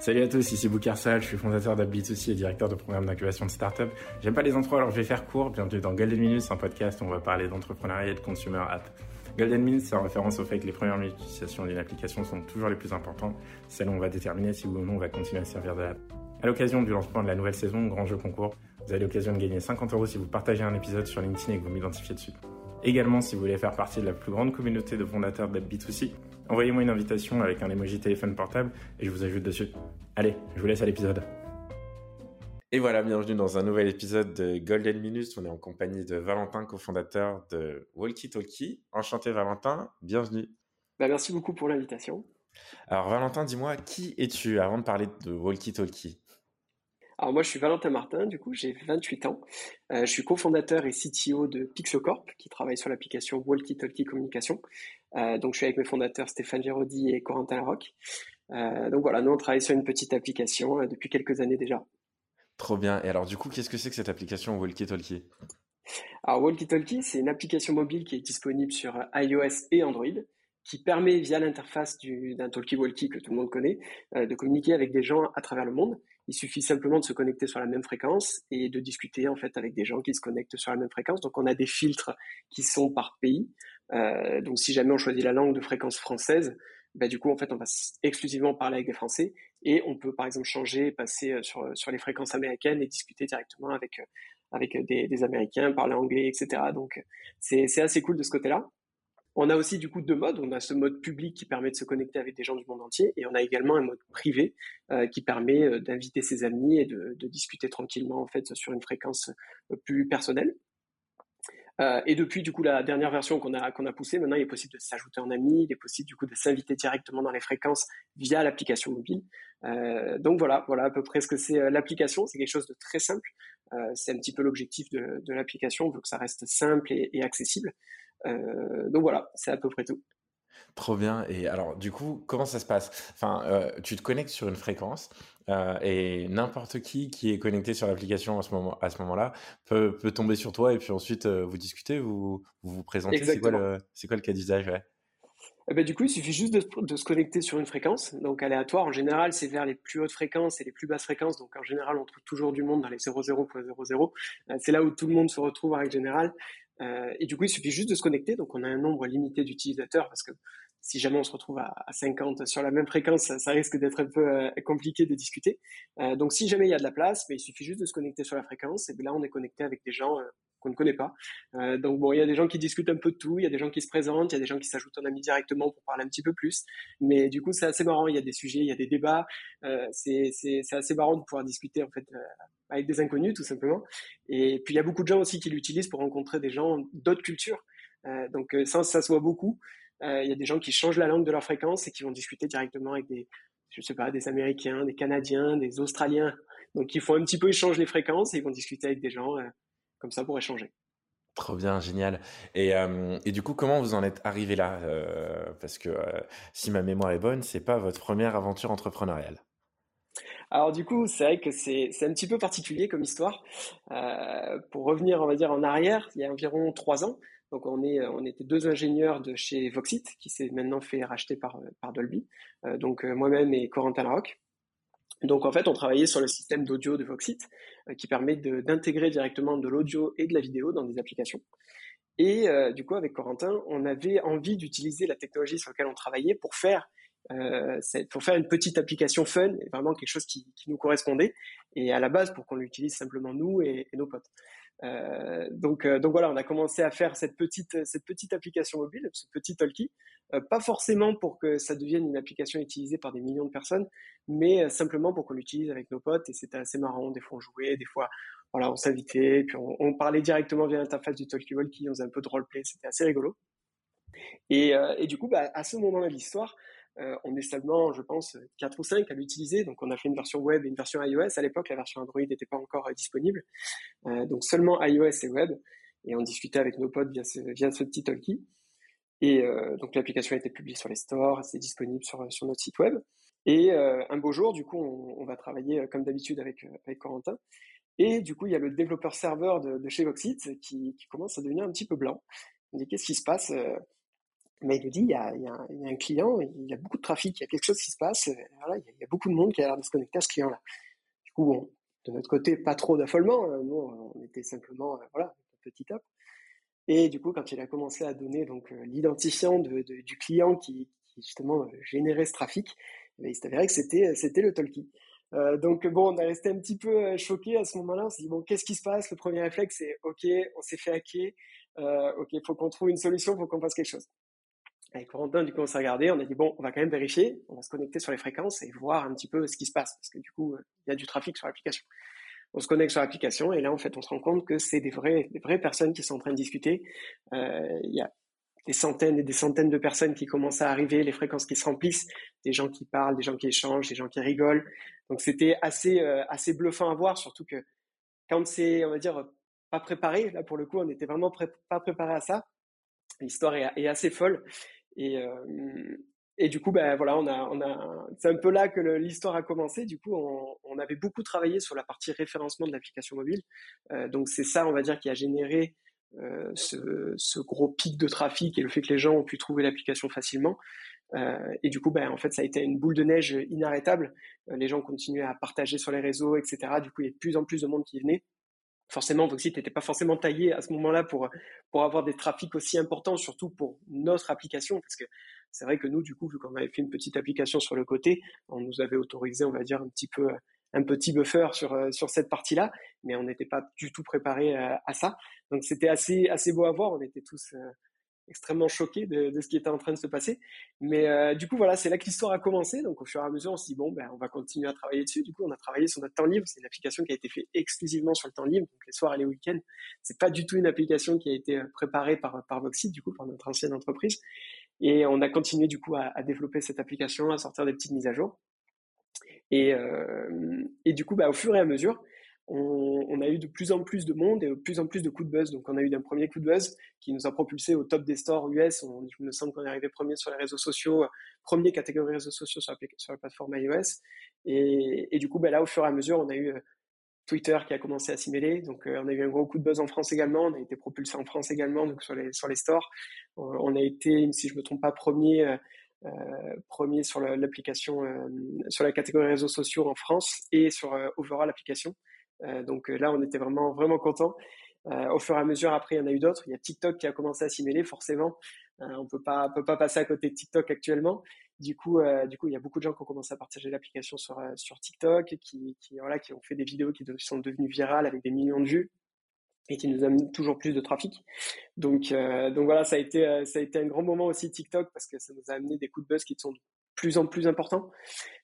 Salut à tous, ici Boukarsal, je suis fondateur d'AppBit2C et directeur de programme d'incubation de start-up. J'aime pas les intros alors je vais faire court. Bienvenue dans Golden Minutes, un podcast où on va parler d'entrepreneuriat et de consumer app. Golden Minutes, c'est en référence au fait que les premières minutes d'utilisation d'une application sont toujours les plus importantes, celles où on va déterminer si oui ou non on va continuer à servir de l'app. À l'occasion du lancement de la nouvelle saison, Grand Jeu Concours, vous avez l'occasion de gagner 50 euros si vous partagez un épisode sur LinkedIn et que vous m'identifiez dessus. Également, si vous voulez faire partie de la plus grande communauté de fondateurs d'AppBit2C, envoyez-moi une invitation avec un emoji téléphone portable et je vous ajoute dessus. Allez, je vous laisse à l'épisode. Et voilà, bienvenue dans un nouvel épisode de Golden Minutes. On est en compagnie de Valentin, cofondateur de Walkie Talkie. Enchanté Valentin, bienvenue. Bah, merci beaucoup pour l'invitation. Alors Valentin, dis-moi, qui es-tu avant de parler de Walkie Talkie? Alors moi, je suis Valentin Martin, du coup, j'ai 28 ans. Euh, je suis cofondateur et CTO de Pixocorp, qui travaille sur l'application Walkie Talkie Communication. Euh, donc, je suis avec mes fondateurs Stéphane Géraudy et Corentin Larocque. Euh, donc voilà, nous, on travaille sur une petite application depuis quelques années déjà. Trop bien. Et alors, du coup, qu'est-ce que c'est que cette application Walkie Talkie Alors, Walkie Talkie, c'est une application mobile qui est disponible sur iOS et Android qui permet via l'interface d'un talkie-walkie que tout le monde connaît de communiquer avec des gens à travers le monde. Il suffit simplement de se connecter sur la même fréquence et de discuter en fait avec des gens qui se connectent sur la même fréquence. Donc on a des filtres qui sont par pays. Euh, donc si jamais on choisit la langue de fréquence française, bah, du coup en fait on va exclusivement parler avec des Français et on peut par exemple changer, passer euh, sur, sur les fréquences américaines et discuter directement avec euh, avec des, des Américains, parler anglais, etc. Donc c'est assez cool de ce côté-là. On a aussi du coup deux modes. On a ce mode public qui permet de se connecter avec des gens du monde entier, et on a également un mode privé euh, qui permet euh, d'inviter ses amis et de, discuter tranquillement en fait sur une fréquence euh, plus personnelle. Et depuis du coup la dernière version qu'on a a poussée, maintenant il est possible de s'ajouter en ami, il est possible du coup de s'inviter directement dans les fréquences via l'application mobile. donc voilà, voilà à peu près ce que c'est l'application. C'est quelque chose de très simple. c'est un petit peu l'objectif de, l'application, on veut que ça reste simple et accessible. Euh, donc voilà, c'est à peu près tout. Trop bien. Et alors, du coup, comment ça se passe? Enfin, euh, tu te connectes sur une fréquence euh, et n'importe qui qui est connecté sur l'application à ce moment, à ce moment-là peut, peut tomber sur toi et puis ensuite vous discutez, vous vous, vous présentez. C'est quoi le c'est quoi le cas d'usage ouais? Eh ben, du coup, il suffit juste de, de, se connecter sur une fréquence, donc aléatoire. En général, c'est vers les plus hautes fréquences et les plus basses fréquences. Donc en général, on trouve toujours du monde dans les 0,0.00. c'est là où tout le monde se retrouve en règle générale. Euh, et du coup, il suffit juste de se connecter. Donc, on a un nombre limité d'utilisateurs parce que si jamais on se retrouve à, 50 sur la même fréquence, ça, risque d'être un peu euh, compliqué de discuter. Euh, donc, si jamais il y a de la place, mais il suffit juste de se connecter sur la fréquence. Et là, on est connecté avec des gens qu'on ne connaît pas. Euh, donc bon, il y a des gens qui discutent un peu de tout, il y a des gens qui se présentent, il y a des gens qui s'ajoutent en ami directement pour parler un petit peu plus. Mais du coup, c'est assez marrant. Il y a des sujets, il y a des débats. Euh, c'est assez marrant de pouvoir discuter en fait euh, avec des inconnus tout simplement. Et puis il y a beaucoup de gens aussi qui l'utilisent pour rencontrer des gens d'autres cultures. Donc ça, ça se voit beaucoup. Il y a des gens qui changent la langue de leur fréquence et qui vont discuter directement avec des, je sais pas, des Américains, des Canadiens, des Australiens. Donc ils font un petit peu échanger les fréquences et ils vont discuter avec des gens comme ça pour échanger. Trop bien, génial. Et, euh, et, du coup, comment vous en êtes arrivé là euh, Parce que euh, si ma mémoire est bonne, c'est pas votre première aventure entrepreneuriale. Alors du coup, c'est vrai que c'est un petit peu particulier comme histoire. pour revenir, on va dire en arrière, il y a environ trois ans. Donc on est, on était deux ingénieurs de chez Voxit qui s'est maintenant fait racheter par par Dolby. donc moi-même et Corentin Larocque. Donc en fait, on travaillait sur le système d'audio de Voxit euh, qui permet d'intégrer directement de l'audio et de la vidéo dans des applications. Et euh, du coup, avec Corentin, on avait envie d'utiliser la technologie sur laquelle on travaillait pour faire euh, une petite application fun, vraiment quelque chose qui, nous correspondait, et à la base pour qu'on l'utilise simplement nous et, nos potes. Euh, donc, euh, donc voilà, on a commencé à faire cette petite, cette petite application mobile, ce petit talkie, euh, pas forcément pour que ça devienne une application utilisée par des millions de personnes, mais simplement pour qu'on l'utilise avec nos potes. Et c'était assez marrant. Des fois on jouait, des fois voilà, on s'invitait, puis on, on, parlait directement via l'interface du talkie walkie, on faisait un peu de roleplay, c'était assez rigolo. Et, et du coup, bah, à ce moment-là de l'histoire, euh, on est seulement, je pense, 4 ou 5 à l'utiliser. Donc, on a fait une version web et une version iOS. À l'époque, la version Android n'était pas encore euh, disponible. Euh, donc, seulement iOS et web. Et on discutait avec nos potes via ce, petit talkie. Et donc, l'application a été publiée sur les stores. C'est disponible sur, notre site web. Et un beau jour, du coup, on, va travailler comme d'habitude avec, avec Corentin. Et du coup, il y a le développeur serveur de, chez Voxit qui, qui commence à devenir un petit peu blanc. On dit qu'est-ce qui se passe mais il nous dit, il y, a, un, un client, il y a beaucoup de trafic, il y a quelque chose qui se passe, il, y a, beaucoup de monde qui a l'air de se connecter à ce client-là. Du coup, de notre côté, pas trop d'affolement, nous, on était simplement, voilà, petit top. Et du coup, quand il a commencé à donner donc l'identifiant de, de, du client qui, justement générait ce trafic, eh il s'est avéré que c'était c'était le talkie. Euh, donc bon, on a resté un petit peu choqué à ce moment-là. On s'est dit bon, qu'est-ce qui se passe? Le premier réflexe, c'est ok, on s'est fait hacker. Euh, ok, faut qu'on trouve une solution, faut qu'on fasse quelque chose. Avec Corentin, du coup, on s'est regardé, on a dit bon, on va quand même vérifier, on va se connecter sur les fréquences et voir un petit peu ce qui se passe, parce que du coup, il y a du trafic sur l'application. On se connecte sur l'application et là, en fait, on se rend compte que c'est des vraies, vraies personnes qui sont en train de discuter. Euh, il y a des centaines et des centaines de personnes qui commencent à arriver, les fréquences qui se remplissent, des gens qui parlent, des gens qui échangent, des gens qui rigolent. Donc c'était assez euh, assez bluffant à voir, surtout que quand c'est, on va dire, pas préparé, là pour le coup, on n'était vraiment pas préparé à ça. L'histoire est, assez folle et du coup, ben voilà, on a, on a, c'est un peu là que l'histoire a commencé. Du coup, on, avait beaucoup travaillé sur la partie référencement de l'application mobile. Euh, donc c'est ça, on va dire, qui a généré euh, ce, gros pic de trafic et le fait que les gens ont pu trouver l'application facilement. Euh, et du coup, ben, en fait, ça a été une boule de neige inarrêtable. Les gens continuaient à partager sur les réseaux, etc. Du coup, il y a de plus en plus de monde qui venait. Forcément, Voxit n'était pas forcément taillé à ce moment-là pour pour avoir des trafics aussi importants, surtout pour notre application, parce que c'est vrai que nous, du coup, vu qu'on avait fait une petite application sur le côté, on nous avait autorisé, on va dire, un petit peu un petit buffer sur euh, sur cette partie-là, mais on n'était pas du tout préparé à, euh, à ça. Donc c'était assez assez beau à voir. On était tous euh, extrêmement choqués de, ce qui était en train de se passer. Mais euh, du coup, voilà, c'est là que l'histoire a commencé. Donc, au fur et à mesure, on s'est dit, bon, ben, on va continuer à travailler dessus. Du coup, on a travaillé sur notre temps libre. C'est une application qui a été faite exclusivement sur le temps libre, donc les soirs et les week-ends. C'est pas du tout une application qui a été préparée par, par du coup, par notre ancienne entreprise. Et on a continué, du coup, à, à développer cette application, à sortir des petites mises à jour. Et, euh, et du coup, bah, au fur et à mesure, on, a eu de plus en plus de monde et de plus en plus de coups de buzz. Donc, on a eu un premier coup de buzz qui nous a propulsé au top des stores US. On, il me semble qu'on est arrivé premier sur les réseaux sociaux, premier catégorie réseaux sociaux sur la, plateforme iOS. Et, du coup, bah, là, au fur et à mesure, on a eu euh, Twitter qui a commencé à s'y mêler. Donc, euh, on a eu un gros coup de buzz en France également. On a été propulsé en France également, sur les stores. on a été, si je me trompe pas, premier euh, euh, premier sur l'application, euh, sur la catégorie réseaux sociaux en France et sur euh, overall l'application. Donc là, on était vraiment vraiment content. au fur et à mesure, après, il y en a eu d'autres. Il y a TikTok qui a commencé à s'y mêler, forcément. on peut pas peut pas passer à côté de TikTok actuellement. Du coup, du coup, il y a beaucoup de gens qui ont commencé à partager l'application sur sur TikTok, qui, qui voilà, qui ont fait des vidéos qui sont devenues virales avec des millions de vues et qui nous amène toujours plus de trafic. Donc, euh, donc voilà, ça a été euh, ça a été un grand moment aussi TikTok parce que ça nous a amené des coups de buzz qui sont de plus en plus importants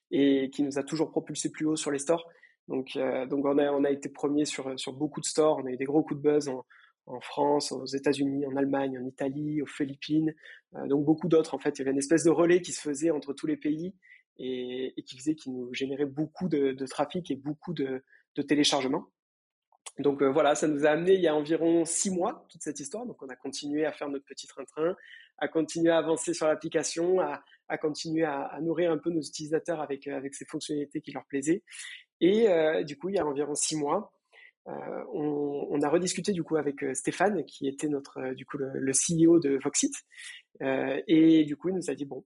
et qui nous a toujours propulsé plus haut sur les stores. Donc, euh, donc on a on a été premier sur sur beaucoup de stores. On a eu des gros coups de buzz en, en France, aux États-Unis, en Allemagne, en Italie, aux Philippines, euh, donc beaucoup d'autres. En fait, il y avait une espèce de relais qui se faisait entre tous les pays et, et qui faisait qui nous générait beaucoup de, de trafic et beaucoup de, de téléchargements. Donc euh, voilà, ça nous a amené il y a environ six mois toute cette histoire. Donc on a continué à faire notre petit train-train, à continuer à avancer sur l'application, à, à, continuer à, à, nourrir un peu nos utilisateurs avec avec ces fonctionnalités qui leur plaisaient. Et euh, du coup, il y a environ six mois, euh, on, a rediscuté du coup avec euh, Stéphane, qui était notre du coup le, le CEO de Voxit, et du coup il nous a dit bon,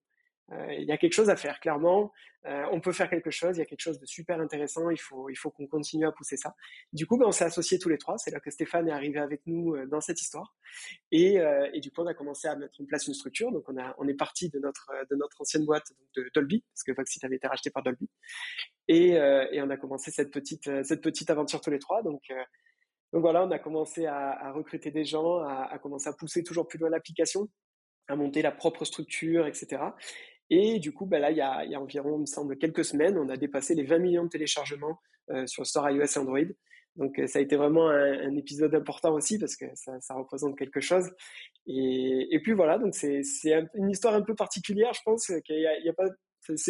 il y a quelque chose à faire, clairement. Euh, on peut faire quelque chose, il y a quelque chose de super intéressant, il faut, qu'on continue à pousser ça. Du coup, ben, on s'est associés tous les trois, c'est là que Stéphane est arrivé avec nous euh, dans cette histoire. Et, du coup, on a commencé à mettre en place une structure. Donc, on, est parti de notre, ancienne boîte de Dolby, parce que Voxit avait été racheté par Dolby. Et, on a commencé cette petite, aventure tous les trois. Donc, voilà, on a commencé à, recruter des gens, à commencer à pousser toujours plus loin l'application à monter la propre structure, etc. Et du coup, bah là, il y, a, environ, il me semble, quelques semaines, on a dépassé les 20 millions de téléchargements euh, sur Store iOS Android. Donc euh, ça a été vraiment un, épisode important aussi parce que ça, représente quelque chose. Et, puis voilà, donc c'est une histoire un peu particulière, je pense qu'il y a, a pas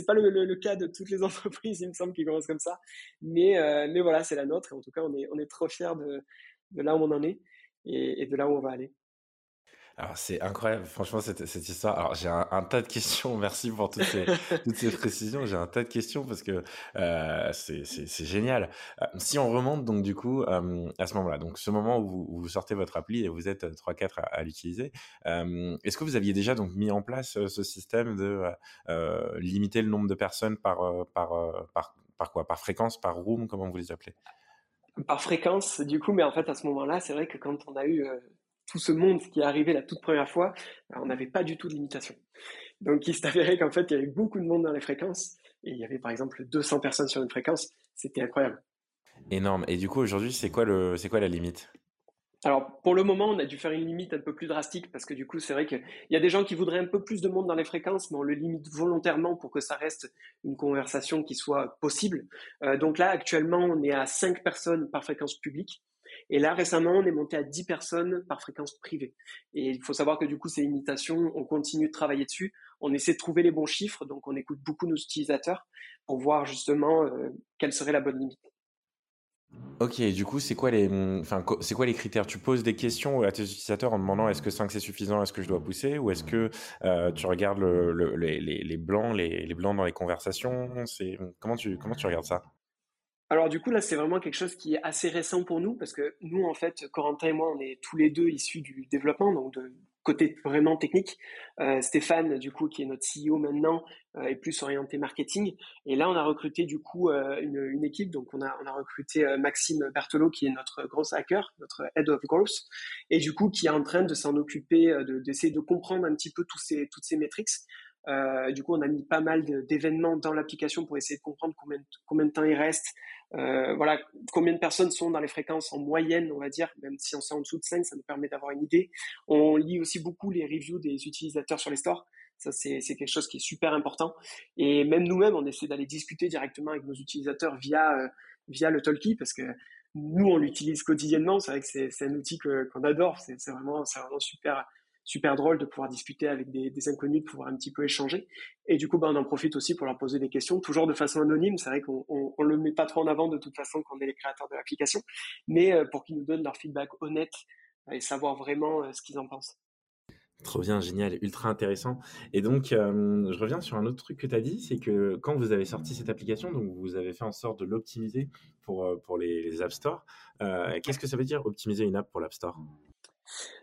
pas le, le, le, cas de toutes les entreprises, il me semble, qui commencent comme ça. Mais, euh, mais voilà, c'est la nôtre. Et en tout cas, on est, trop fiers de, là où on en est et de là où on va aller. C'est incroyable, franchement cette, cette histoire. Alors j'ai un, tas de questions. Merci pour toutes ces, toutes ces précisions. J'ai un tas de questions parce que euh, c'est génial. Euh, si on remonte donc du coup euh, à ce moment-là, donc ce moment où vous, sortez votre appli et vous êtes 3-4 à, à l'utiliser, euh, est-ce que vous aviez déjà donc mis en place euh, ce système de euh, limiter le nombre de personnes par par par quoi? Par fréquence, par room, comment vous les appelez? Par fréquence, du coup, mais en fait à ce moment-là, c'est vrai que quand on a eu tout ce monde qui est arrivé la toute première fois, on n'avait pas du tout de limitation. Donc il s'est avéré qu'en fait, il y avait beaucoup de monde dans les fréquences, et il y avait par exemple 200 personnes sur une fréquence, c'était incroyable. Énorme. Et du coup, aujourd'hui, c'est quoi, le, c'est quoi la limite? Alors, pour le moment, on a dû faire une limite un peu plus drastique parce que du coup, c'est vrai qu'il y a des gens qui voudraient un peu plus de monde dans les fréquences, mais on le limite volontairement pour que ça reste une conversation qui soit possible. Euh, donc là, actuellement, on est à 5 personnes par fréquence publique. Et là, récemment, on est monté à 10 personnes par fréquence privée. Et il faut savoir que du coup, ces limitations, on continue de travailler dessus. On essaie de trouver les bons chiffres, donc on écoute beaucoup nos utilisateurs pour voir justement euh, quelle serait la bonne limite. Ok, du coup, c'est quoi les, enfin, c'est quoi les critères? Tu poses des questions à tes utilisateurs en demandant est-ce que 5 c'est suffisant, est-ce que je dois pousser, ou est-ce que euh, tu regardes le, les, les, blancs, les, les, blancs dans les conversations? C'est comment tu comment tu regardes ça? Alors du coup là c'est vraiment quelque chose qui est assez récent pour nous parce que nous en fait Corentin et moi on est tous les deux issus du développement donc de côté vraiment technique. Euh, Stéphane du coup qui est notre CEO maintenant euh, est plus orienté marketing. Et là on a recruté du coup euh, une, équipe. Donc on a on a recruté Maxime Berthelot qui est notre gros hacker notre head of growth et du coup qui est en train de s'en occuper d'essayer de, de comprendre un petit peu tous ces toutes ces métriques euh, du coup, on a mis pas mal d'événements dans l'application pour essayer de comprendre combien, combien de temps il reste, euh, voilà, combien de personnes sont dans les fréquences en moyenne, on va dire, même si on sait en dessous de 5, ça nous permet d'avoir une idée. On lit aussi beaucoup les reviews des utilisateurs sur les stores. Ça, c'est quelque chose qui est super important. Et même nous-mêmes, on essaie d'aller discuter directement avec nos utilisateurs via, euh, via le Talkie parce que nous, on l'utilise quotidiennement. C'est vrai que c'est un outil qu'on adore. C'est vraiment, vraiment super, super drôle de pouvoir discuter avec des, des, inconnus, de pouvoir un petit peu échanger. Et du coup, bah, on en profite aussi pour leur poser des questions, toujours de façon anonyme. C'est vrai qu'on on, on, le met pas trop en avant de toute façon quand on est les créateurs de l'application, mais euh, pour qu'ils nous donnent leur feedback honnête et savoir vraiment euh, ce qu'ils en pensent. Trop bien, génial, ultra intéressant. Et donc, euh, je reviens sur un autre truc que tu as dit, c'est que quand vous avez sorti cette application, donc vous avez fait en sorte de l'optimiser pour, pour les, les App Store. Euh, Qu'est-ce que ça veut dire optimiser une app pour l'App Store?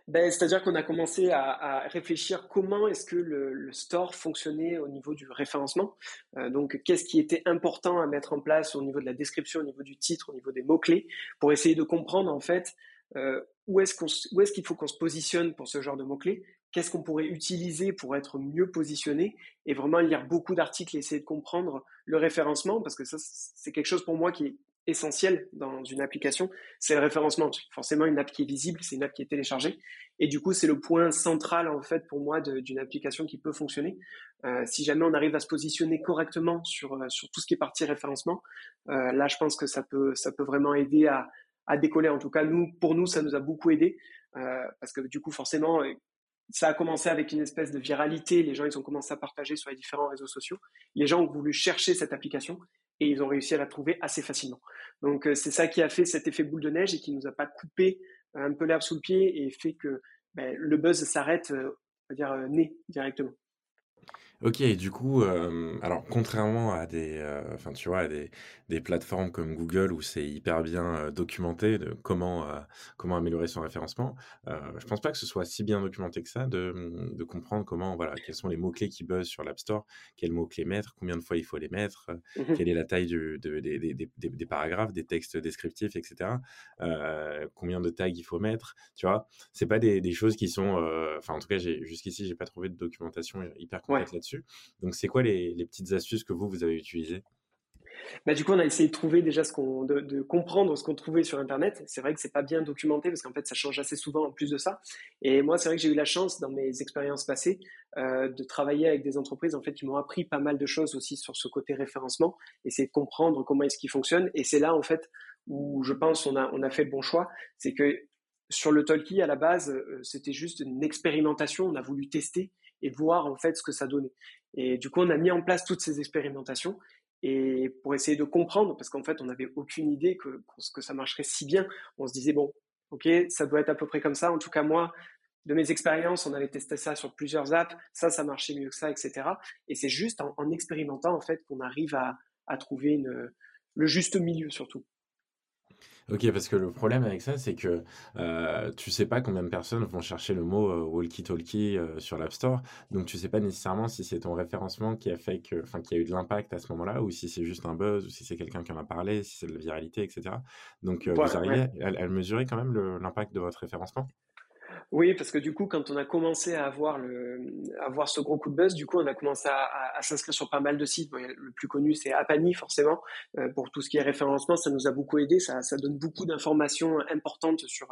Ben, C'est-à-dire qu'on a commencé à, réfléchir comment est-ce que le, store fonctionnait au niveau du référencement. Euh, donc, qu'est-ce qui était important à mettre en place au niveau de la description, au niveau du titre, au niveau des mots-clés, pour essayer de comprendre en fait euh, où est-ce qu'il faut qu'on se positionne pour ce genre de mots-clés, qu'est-ce qu'on pourrait utiliser pour être mieux positionné, et vraiment lire beaucoup d'articles essayer de comprendre le référencement, parce que ça, c'est quelque chose pour moi qui est essentiel dans une application, c'est le référencement. Forcément, une app qui est visible, c'est une app qui est téléchargée. Et du coup, c'est le point central, en fait, pour moi, d'une application qui peut fonctionner. Euh, si jamais on arrive à se positionner correctement sur, euh, sur tout ce qui est partie référencement, euh, là, je pense que ça peut, ça peut vraiment aider à, à décoller. En tout cas, nous, pour nous, ça nous a beaucoup aidé. Parce que du coup, forcément, ça a commencé avec une espèce de viralité. Les gens, ils ont commencé à partager sur les différents réseaux sociaux. Les gens ont voulu chercher cette application et ils ont réussi à la trouver assez facilement. Donc euh, c'est ça qui a fait cet effet boule de neige et qui nous a pas coupé euh, un peu l'herbe sous le pied et fait que ben, le buzz s'arrête, euh, on va dire, né directement. Ok, du coup, euh, alors contrairement à des, euh, enfin tu vois, à des, des plateformes comme Google où c'est hyper bien euh, documenté de comment comment améliorer son référencement, je pense pas que ce soit si bien documenté que ça de, de comprendre comment voilà quels sont les mots clés qui buzzent sur l'App Store, quels mots clés mettre, combien de fois il faut les mettre, mmh quelle est la taille du, de, des, des, paragraphes, des textes descriptifs, etc. combien de tags il faut mettre, tu vois, c'est pas des, des choses qui sont, enfin en tout cas j'ai jusqu'ici j'ai pas trouvé de documentation hyper complète là-dessus. Donc, c'est quoi les, petites astuces que vous, vous avez utilisées? Bah, du coup, on a essayé de trouver déjà de, comprendre ce qu'on trouvait sur Internet. C'est vrai que c'est pas bien documenté parce qu'en fait, ça change assez souvent en plus de ça. Et moi, c'est vrai que j'ai eu la chance dans mes expériences passées euh, de travailler avec des entreprises en fait qui m'ont appris pas mal de choses aussi sur ce côté référencement, essayer de comprendre comment est-ce qu'il fonctionne. Et c'est là en fait où je pense on a fait le bon choix, c'est que sur le Talkie à la base, euh, c'était juste une expérimentation. On a voulu tester et voir en fait ce que ça donnait. Et du coup, on a mis en place toutes ces expérimentations et pour essayer de comprendre, parce qu'en fait, on n'avait aucune idée que, que ça marcherait si bien. On se disait bon, ok, ça doit être à peu près comme ça. En tout cas, moi, de mes expériences, on avait testé ça sur plusieurs apps, ça, ça marchait mieux que ça, etc. Et c'est juste en, expérimentant, en fait, qu'on arrive à, trouver le juste milieu, surtout. Ok, parce que le problème avec ça, c'est que euh, tu sais pas combien de personnes vont chercher le mot euh, walkie-talkie euh, sur l'App Store, donc tu sais pas nécessairement si c'est ton référencement qui a fait que, enfin, qui a eu de l'impact à ce moment-là, ou si c'est juste un buzz, ou si c'est quelqu'un qui en a parlé, si c'est de la viralité, etc. Donc, vous arrivez à, à, mesurer quand même l'impact de votre référencement oui, parce que du coup, quand on a commencé à avoir, le, à avoir ce gros coup de buzz, du coup, on a commencé à, s'inscrire sur pas mal de sites. le plus connu, c'est Apani, forcément. Euh, pour tout ce qui est référencement, ça nous a beaucoup aidé. Ça, ça donne beaucoup d'informations importantes sur,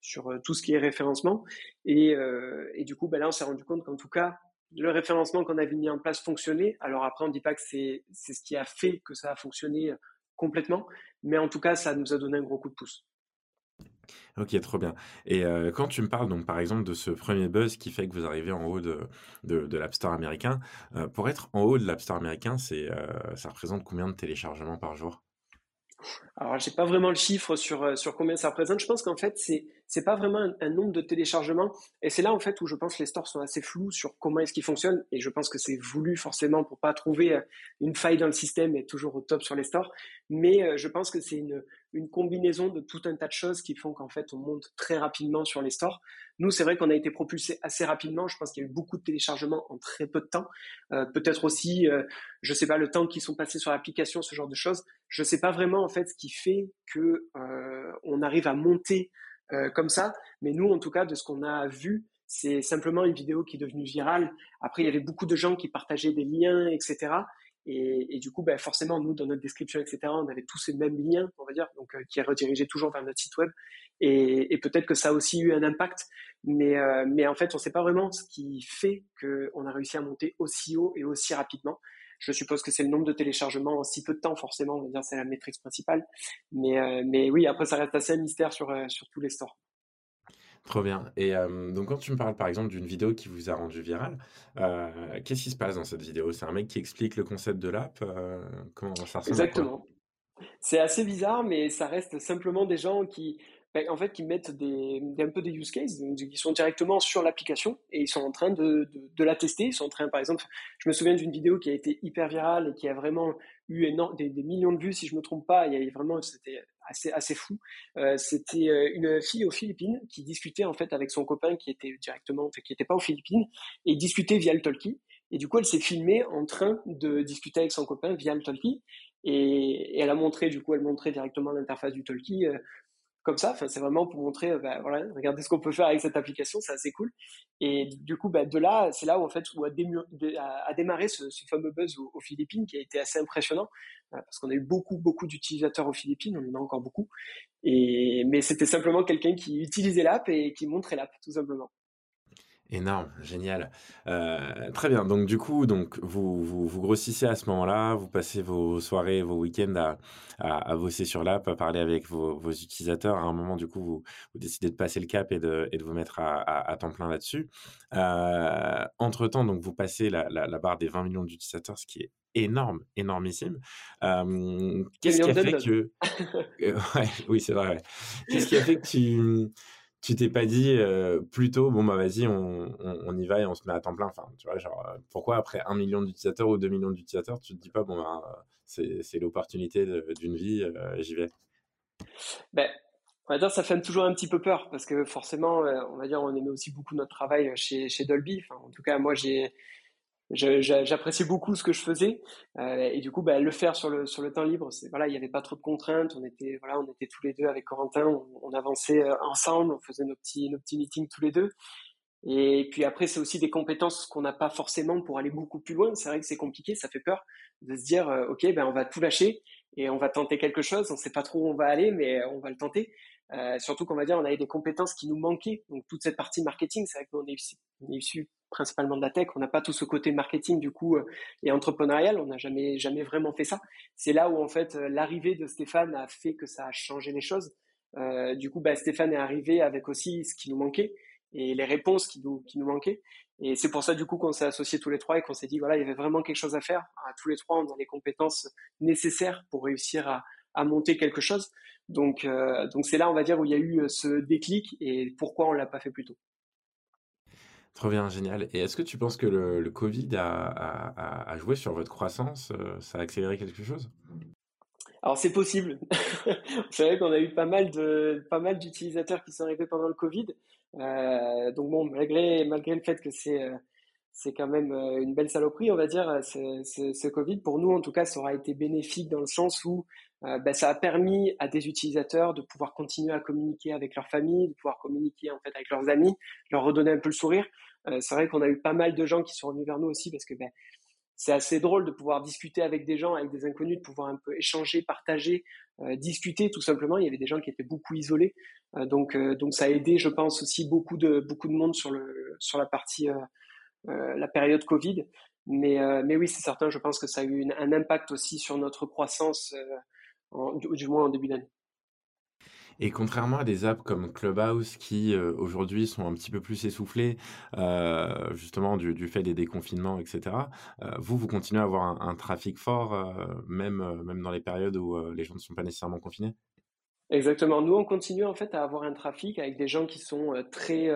sur euh, tout ce qui est référencement. Et, euh, et du coup, ben là, on s'est rendu compte qu'en tout cas, le référencement qu'on avait mis en place fonctionnait. Alors après, on ne dit pas que c'est ce qui a fait que ça a fonctionné complètement, mais en tout cas, ça nous a donné un gros coup de pouce. Ok, trop bien. Et euh, quand tu me parles, donc, par exemple, de ce premier buzz qui fait que vous arrivez en haut de, de, l'App Store américain, euh, pour être en haut de l'App Store américain, euh, ça représente combien de téléchargements par jour? Alors, j'ai pas vraiment le chiffre sur, sur combien ça représente. Je pense qu'en fait, c'est, c'est pas vraiment un, nombre de téléchargements. Et c'est là, en fait, où je pense que les stores sont assez flous sur comment est-ce qu'ils fonctionnent. Et je pense que c'est voulu forcément pour pas trouver euh, une faille dans le système et toujours au top sur les stores. Mais euh, je pense que c'est une, une combinaison de tout un tas de choses qui font qu'en fait, on monte très rapidement sur les stores. Nous, c'est vrai qu'on a été propulsé assez rapidement. Je pense qu'il y a eu beaucoup de téléchargements en très peu de temps. peut-être aussi, je sais pas, le temps qu'ils sont passés sur l'application, ce genre de choses. Je sais pas vraiment, en fait, ce qui fait que euh, on arrive à monter euh, comme ça. Mais nous, en tout cas, de ce qu'on a vu, c'est simplement une vidéo qui est devenue virale. Après, il y avait beaucoup de gens qui partageaient des liens, etc. Et, du coup, ben, forcément, nous, dans notre description, etc., on avait tous ces mêmes liens, on va dire, donc euh, qui redirigeaient toujours vers notre site web. Et, peut-être que ça a aussi eu un impact, mais, mais en fait, on ne sait pas vraiment ce qui fait qu'on a réussi à monter aussi haut et aussi rapidement. Je suppose que c'est le nombre de téléchargements en si peu de temps, forcément, on va dire c'est la métrique principale. Mais, euh, mais oui, après, ça reste assez un mystère sur, euh, sur tous les stores. Trop bien. Et euh, donc, quand tu me parles par exemple d'une vidéo qui vous a rendu viral, qu'est-ce qui se passe dans cette vidéo? C'est un mec qui explique le concept de l'app Comment ça ressemble Exactement. C'est assez bizarre, mais ça reste simplement des gens qui, ben, en fait, qui mettent des, un peu des use cases, qui sont directement sur l'application et ils sont en train de, de, de, la tester. Ils sont en train, par exemple, je me souviens d'une vidéo qui a été hyper virale et qui a vraiment eu des, millions de vues, si je me trompe pas. Il y avait vraiment, c'était assez, assez fou. Euh, c'était euh, une fille aux Philippines qui discutait en fait avec son copain qui était directement, enfin, qui n'était pas aux Philippines et discutait via le talkie. Et du coup, elle s'est filmée en train de discuter avec son copain via le talkie. Et, et, elle a montré, du coup, elle montrait directement l'interface du talkie. Euh, comme ça. Enfin, c'est vraiment pour montrer, euh, bah, voilà, regardez ce qu'on peut faire avec cette application, c'est assez cool. Et du coup, bah, de là, c'est là où en fait où a, démarré ce, fameux buzz aux, Philippines qui a été assez impressionnant euh, parce qu'on a eu beaucoup, beaucoup d'utilisateurs aux Philippines, on en a encore beaucoup. Et mais c'était simplement quelqu'un qui utilisait l'app et qui montrait l'app, tout simplement. Énorme, génial. Euh, très bien. Donc du coup, donc vous, vous, grossissez à ce moment-là, vous passez vos soirées, vos week-ends à, à, bosser sur l'app, à parler avec vos, vos, utilisateurs. À un moment, du coup, vous, vous, décidez de passer le cap et de, et de vous mettre à, à, temps plein là-dessus. Euh, entre temps, donc vous passez la, la, barre des 20 millions d'utilisateurs, ce qui est énorme, énormissime. Euh, qu'est-ce qui a fait que, ouais, oui, c'est vrai. Qu'est-ce qui a fait que tu tu t'es pas dit euh, plutôt bon bah vas-y on, on, y va et on se met à temps plein tu vois genre pourquoi après un million d'utilisateurs ou deux millions d'utilisateurs tu te dis pas bon bah c'est l'opportunité d'une vie j'y vais? Ben on va dire ça fait toujours un petit peu peur parce que forcément on va dire on aimait aussi beaucoup notre travail chez, chez Dolby enfin, en tout cas moi j'ai j'appréciais beaucoup ce que je faisais. Euh, et du coup bah, le faire sur le sur le temps libre c'est voilà il y avait pas trop de contraintes. On était voilà on était tous les deux avec Corentin. On, avançait euh, ensemble. On faisait nos petits nos petits meetings tous les deux. Et puis après c'est aussi des compétences qu'on n'a pas forcément pour aller beaucoup plus loin. C'est vrai que c'est compliqué ça fait peur de se dire euh, ok ben on va tout lâcher et on va tenter quelque chose. On sait pas trop où on va aller mais on va le tenter. Surtout qu'on va dire on avait des compétences qui nous manquaient. Donc toute cette partie marketing c'est vrai qu'on est on est issu principalement de la tech. On n'a pas tout ce côté marketing du coup euh, et entrepreneurial. On n'a jamais jamais vraiment fait ça. C'est là où en fait euh, l'arrivée de Stéphane a fait que ça a changé les choses. Euh, du coup, bah, Stéphane est arrivé avec aussi ce qui nous manquait et les réponses qui nous qui nous manquaient. Et c'est pour ça du coup qu'on s'est associés tous les trois et qu'on s'est dit voilà il y avait vraiment quelque chose à faire. À tous les trois, on a les compétences nécessaires pour réussir à, à monter quelque chose. Donc donc c'est là on va dire où il y a eu ce déclic et pourquoi on l'a pas fait plus tôt. Trop bien, génial. Et est-ce que tu penses que le, Covid a, joué sur votre croissance Ça a accéléré quelque chose? Alors c'est possible. Vous savez qu'on a eu pas mal d'utilisateurs qui sont arrivés pendant le Covid. Euh, donc bon, malgré malgré le fait que c'est euh, c'est quand même euh, une belle saloperie, on va dire, ce Covid. Pour nous, en tout cas, ça aura été bénéfique dans le sens où ben, ça a permis à des utilisateurs de pouvoir continuer à communiquer avec leur famille, de pouvoir communiquer en fait avec leurs amis, leur redonner un peu le sourire. c'est vrai qu'on a eu pas mal de gens qui sont venus vers nous aussi parce que ben, c'est assez drôle de pouvoir discuter avec des gens, avec des inconnus, de pouvoir un peu échanger, partager, euh, discuter tout simplement. Il y avait des gens qui étaient beaucoup isolés, euh, donc euh, donc ça a aidé, je pense aussi beaucoup de beaucoup de monde sur le sur la partie la période Covid. Mais mais oui, c'est certain. Je pense que ça a eu un impact aussi sur notre croissance, du moins en début d'année. Et contrairement à des apps comme Clubhouse qui euh, aujourd'hui sont un petit peu plus essoufflées, euh, justement du, fait des déconfinements, etc., euh, vous, vous continuez à avoir un, trafic fort, même, même dans les périodes où les gens ne sont pas nécessairement confinés? Exactement. Nous, on continue en fait à avoir un trafic avec des gens qui sont très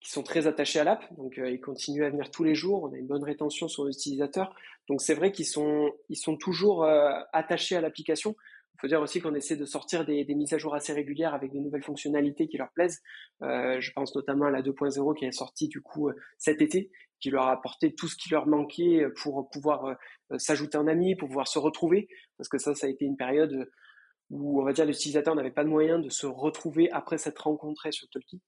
qui sont très attachés à l'app, donc ils continuent à venir tous les jours. On a une bonne rétention sur les utilisateurs, donc c'est vrai qu'ils sont ils sont toujours attachés à l'application. Faut dire aussi qu'on essaie de sortir des, mises à jour assez régulières avec des nouvelles fonctionnalités qui leur plaisent. Euh, je pense notamment à la 2.0 qui est sortie du coup euh, cet été, qui leur a apporté tout ce qui leur manquait pour pouvoir euh, s'ajouter en ami, pour pouvoir se retrouver, parce que ça, ça a été une période où on va dire l'utilisateur n'avait pas de moyen de se retrouver après s'être rencontré sur Talkie.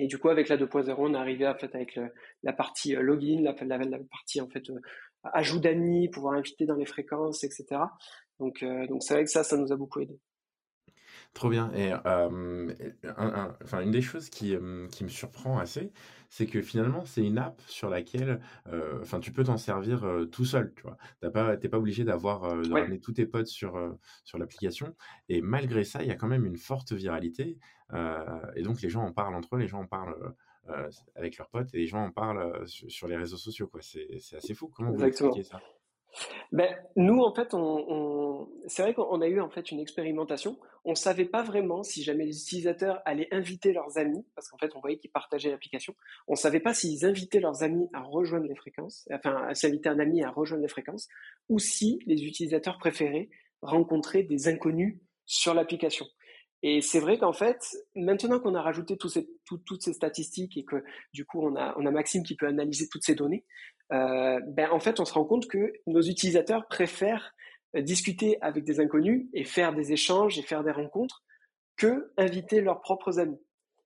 Et du coup, avec la 2.0, on est arrivé en fait avec la partie login, la, la, partie en fait ajout d'amis, pouvoir inviter dans les fréquences, etc. Donc, euh, donc c'est vrai que ça, ça nous a beaucoup aidé. Trop bien. Et enfin, une des choses qui, qui me surprend assez, c'est que finalement, c'est une app sur laquelle enfin, tu peux t'en servir tout seul. Tu vois, t'as pas, pas obligé d'avoir de ramener tous tes potes sur, sur l'application. Et malgré ça, il y a quand même une forte viralité. et donc, les gens en parlent entre eux, les gens en parlent avec leurs potes et les gens en parlent sur, les réseaux sociaux. C'est assez fou. Comment vous expliquez ça? Ben, nous, en fait, on, c'est vrai qu'on a eu en fait une expérimentation. On savait pas vraiment si jamais les utilisateurs allaient inviter leurs amis, parce qu'en fait, on voyait qu'ils partageaient l'application. On savait pas s'ils invitaient leurs amis à rejoindre les fréquences, enfin, à s'inviter un ami à rejoindre les fréquences, ou si les utilisateurs préféraient rencontrer des inconnus sur l'application. Et c'est vrai qu'en fait, maintenant qu'on a rajouté toutes ces statistiques et que du coup on a, Maxime qui peut analyser toutes ces données, euh, ben en fait on se rend compte que nos utilisateurs préfèrent euh, discuter avec des inconnus et faire des échanges et faire des rencontres que inviter leurs propres amis.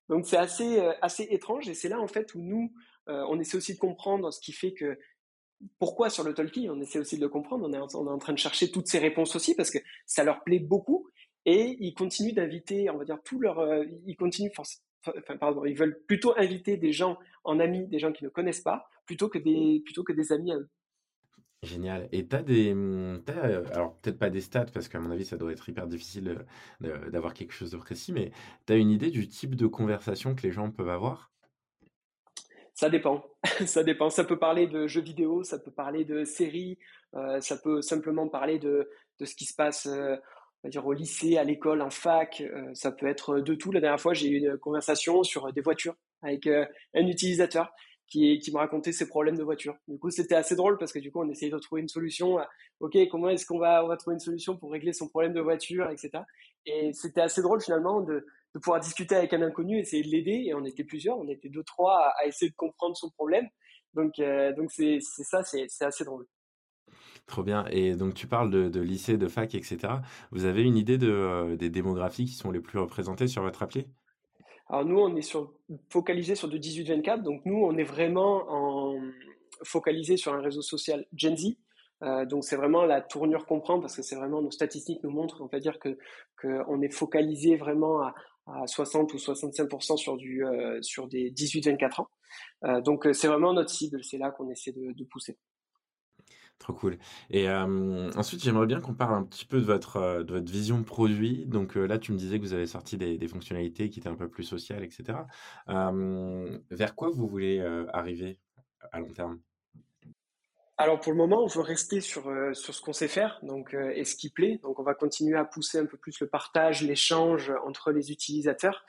Donc c'est assez euh, assez étrange et c'est là en fait où nous on essaie aussi de comprendre ce qui fait que pourquoi sur le Talkie on essaie aussi de le comprendre. On est, on est en train de chercher toutes ces réponses aussi parce que ça leur plaît beaucoup et ils continuent d'inviter, on va dire, tout leur, ils continuent, enfin, pardon, ils veulent plutôt inviter des gens en amis, des gens qui ne connaissent pas, plutôt que des, plutôt que des amis à eux. Génial. Et tu as des. Mmh, euh, alors, peut-être pas des stats, parce qu'à mon avis, ça doit être hyper difficile d'avoir quelque chose de précis, mais tu as une idée du type de conversation que les gens peuvent avoir? Ça dépend. ça dépend. Ça peut parler de jeux vidéo, ça peut parler de séries, euh, ça peut simplement parler de, de ce qui se passe euh, on va dire au lycée, à l'école, en fac, euh, ça peut être de tout. La dernière fois, j'ai eu une conversation sur des voitures avec euh, un utilisateur qui, qui me racontait ses problèmes de voiture. Du coup, c'était assez drôle parce que du coup, on essayait de trouver une solution. ok, comment est-ce qu'on va, on va trouver une solution pour régler son problème de voiture, etc. Et c'était assez drôle finalement de, de pouvoir discuter avec un inconnu, essayer de l'aider. Et on était plusieurs, on était deux, trois à, essayer de comprendre son problème. Donc, euh, donc c'est ça, c'est assez drôle. Trop bien. Et donc, tu parles de, lycée, de fac, etc. Vous avez une idée de, euh, des démographies qui sont les plus représentées sur votre appli? Alors, nous, on est sur, focalisé sur de 18-24. Donc, nous, on est vraiment en, focalisé sur un réseau social Gen Z. Euh, donc, c'est vraiment la tournure qu'on prend parce que c'est vraiment nos statistiques nous montrent, on va dire que qu'on est focalisé vraiment à, 60 ou 65% sur, du, euh, sur des 18-24 ans. donc, c'est vraiment notre cible. C'est là qu'on essaie de pousser. Trop cool. Et ensuite, j'aimerais bien qu'on parle un petit peu de votre, de votre vision produit. Donc là, tu me disais que vous avez sorti des, fonctionnalités qui étaient un peu plus sociales, etc. vers quoi vous voulez arriver à long terme? Alors pour le moment, on veut rester sur, sur ce qu'on sait faire, donc et ce qui plaît. Donc on va continuer à pousser un peu plus le partage, l'échange entre les utilisateurs.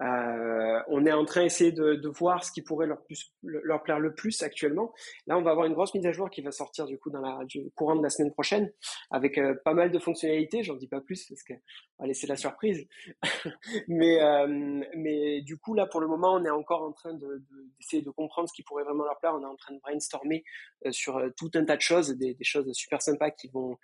Euh, on est en train d'essayer de, de, voir ce qui pourrait leur, plus, leur plaire le plus actuellement. Là, on va avoir une grosse mise à jour qui va sortir du coup dans la du courant de la semaine prochaine avec euh, pas mal de fonctionnalités. J'en dis pas plus parce que va laisser la surprise. mais euh, mais du coup là, pour le moment, on est encore en train d'essayer de, de, comprendre ce qui pourrait vraiment leur plaire. On est en train de brainstormer euh, sur euh, tout un tas de choses, des, des choses super sympas qui vont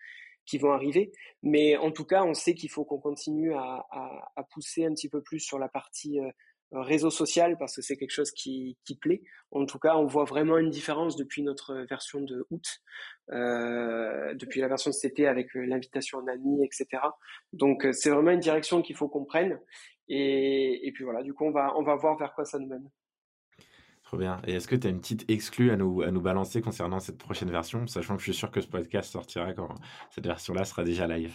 qui vont arriver. Mais en tout cas, on sait qu'il faut qu'on continue à, à, à, pousser un petit peu plus sur la partie euh, réseau social parce que c'est quelque chose qui, qui, plaît. En tout cas, on voit vraiment une différence depuis notre version de août, euh, depuis la version de cet été avec euh, l'invitation en ami, etc. Donc, euh, c'est vraiment une direction qu'il faut qu'on prenne. Et, et puis voilà, du coup, on va, on va voir vers quoi ça nous mène bien. Et est-ce que tu as une petite exclue à nous, à nous balancer concernant cette prochaine version, sachant que je suis sûr que ce podcast sortira quand cette version-là sera déjà live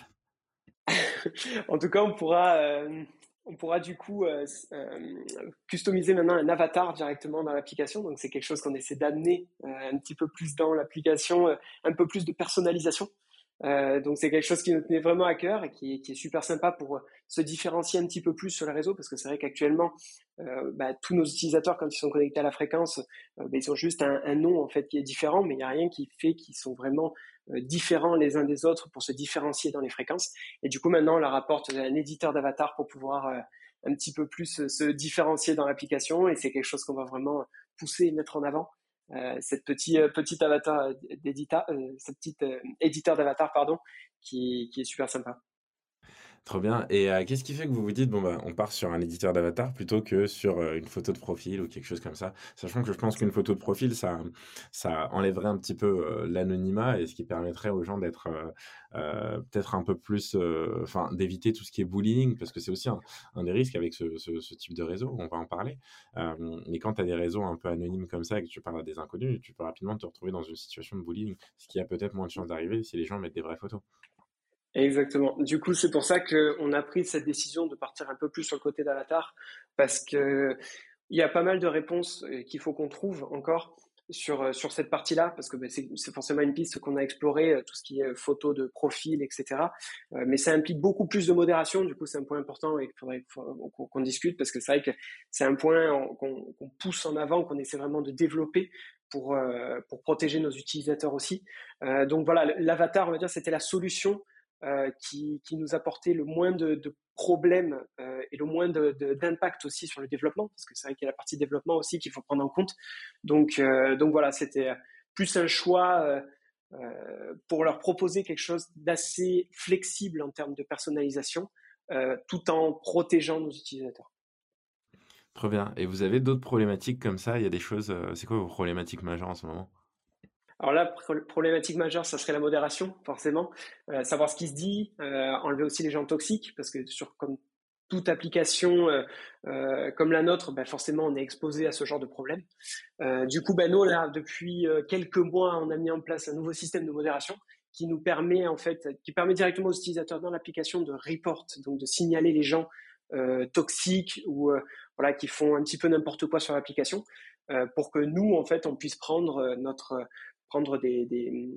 En tout cas, on pourra, euh, on pourra du coup euh, euh, customiser maintenant un avatar directement dans l'application. Donc c'est quelque chose qu'on essaie d'amener un petit peu plus dans l'application, un peu plus de personnalisation. Euh, donc c'est quelque chose qui nous tenait vraiment à cœur et qui, qui, est super sympa pour se différencier un petit peu plus sur les réseaux parce que c'est vrai qu'actuellement euh, bah, tous nos utilisateurs quand ils sont connectés à la fréquence euh, bah, ils ont juste un, un, nom en fait qui est différent mais il n'y a rien qui fait qu'ils sont vraiment euh, différents les uns des autres pour se différencier dans les fréquences. Et du coup maintenant on leur apporte un éditeur d'avatar pour pouvoir euh, un petit peu plus se différencier dans l'application et c'est quelque chose qu'on va vraiment pousser et mettre en avant euh, cette petite euh, petite avatar euh, d'éditeur, cette petite éditeur d'avatar pardon, qui, qui est super sympa. Trop bien. Et euh, qu'est-ce qui fait que vous vous dites, bon, bah, on part sur un éditeur d'avatar plutôt que sur euh, une photo de profil ou quelque chose comme ça? Sachant que je pense qu'une photo de profil, ça, ça enlèverait un petit peu euh, l'anonymat et ce qui permettrait aux gens d'être peut-être un peu plus, enfin, d'éviter tout ce qui est bullying, parce que c'est aussi un, des risques avec ce, ce, ce, type de réseau, on va en parler. mais quand tu as des réseaux un peu anonymes comme ça et que tu parles à des inconnus, tu peux rapidement te retrouver dans une situation de bullying, ce qui a peut-être moins de chances d'arriver si les gens mettent des vraies photos. Exactement. Du coup, c'est pour ça qu'on a pris cette décision de partir un peu plus sur le côté d'Avatar, parce que il y a pas mal de réponses euh, qu'il faut qu'on trouve encore sur euh, sur cette partie-là, parce que ben, c'est forcément une piste qu'on a explorée, euh, tout ce qui est photo de profil, etc. mais ça implique beaucoup plus de modération. Du coup, c'est un point important et qu'il faudrait qu'on discute, parce que c'est vrai que c'est un point qu'on pousse en avant, qu'on essaie vraiment de développer pour pour protéger nos utilisateurs aussi. donc voilà, l'avatar, on va dire, c'était la solution euh, qui, qui, nous apportait le moins de, problèmes euh, et le moins d'impact aussi sur le développement, parce que c'est vrai qu'il y a la partie développement aussi qu'il faut prendre en compte. Donc, euh, donc voilà, c'était plus un choix pour leur proposer quelque chose d'assez flexible en termes de personnalisation, tout en protégeant nos utilisateurs. Très bien. Et vous avez d'autres problématiques comme ça? Il y a des choses. c'est quoi vos problématiques majeures en ce moment? Alors là, problématique majeure, ça serait la modération, forcément. Euh, savoir ce qui se dit, euh, enlever aussi les gens toxiques, parce que sur comme toute application euh, comme la nôtre, ben forcément, on est exposé à ce genre de problème. Du coup, ben nous, là, depuis quelques mois, on a mis en place un nouveau système de modération qui nous permet, en fait, qui permet directement aux utilisateurs dans l'application de report, donc de signaler les gens toxiques ou voilà qui font un petit peu n'importe quoi sur l'application, pour que nous, en fait, on puisse prendre notre prendre des, des,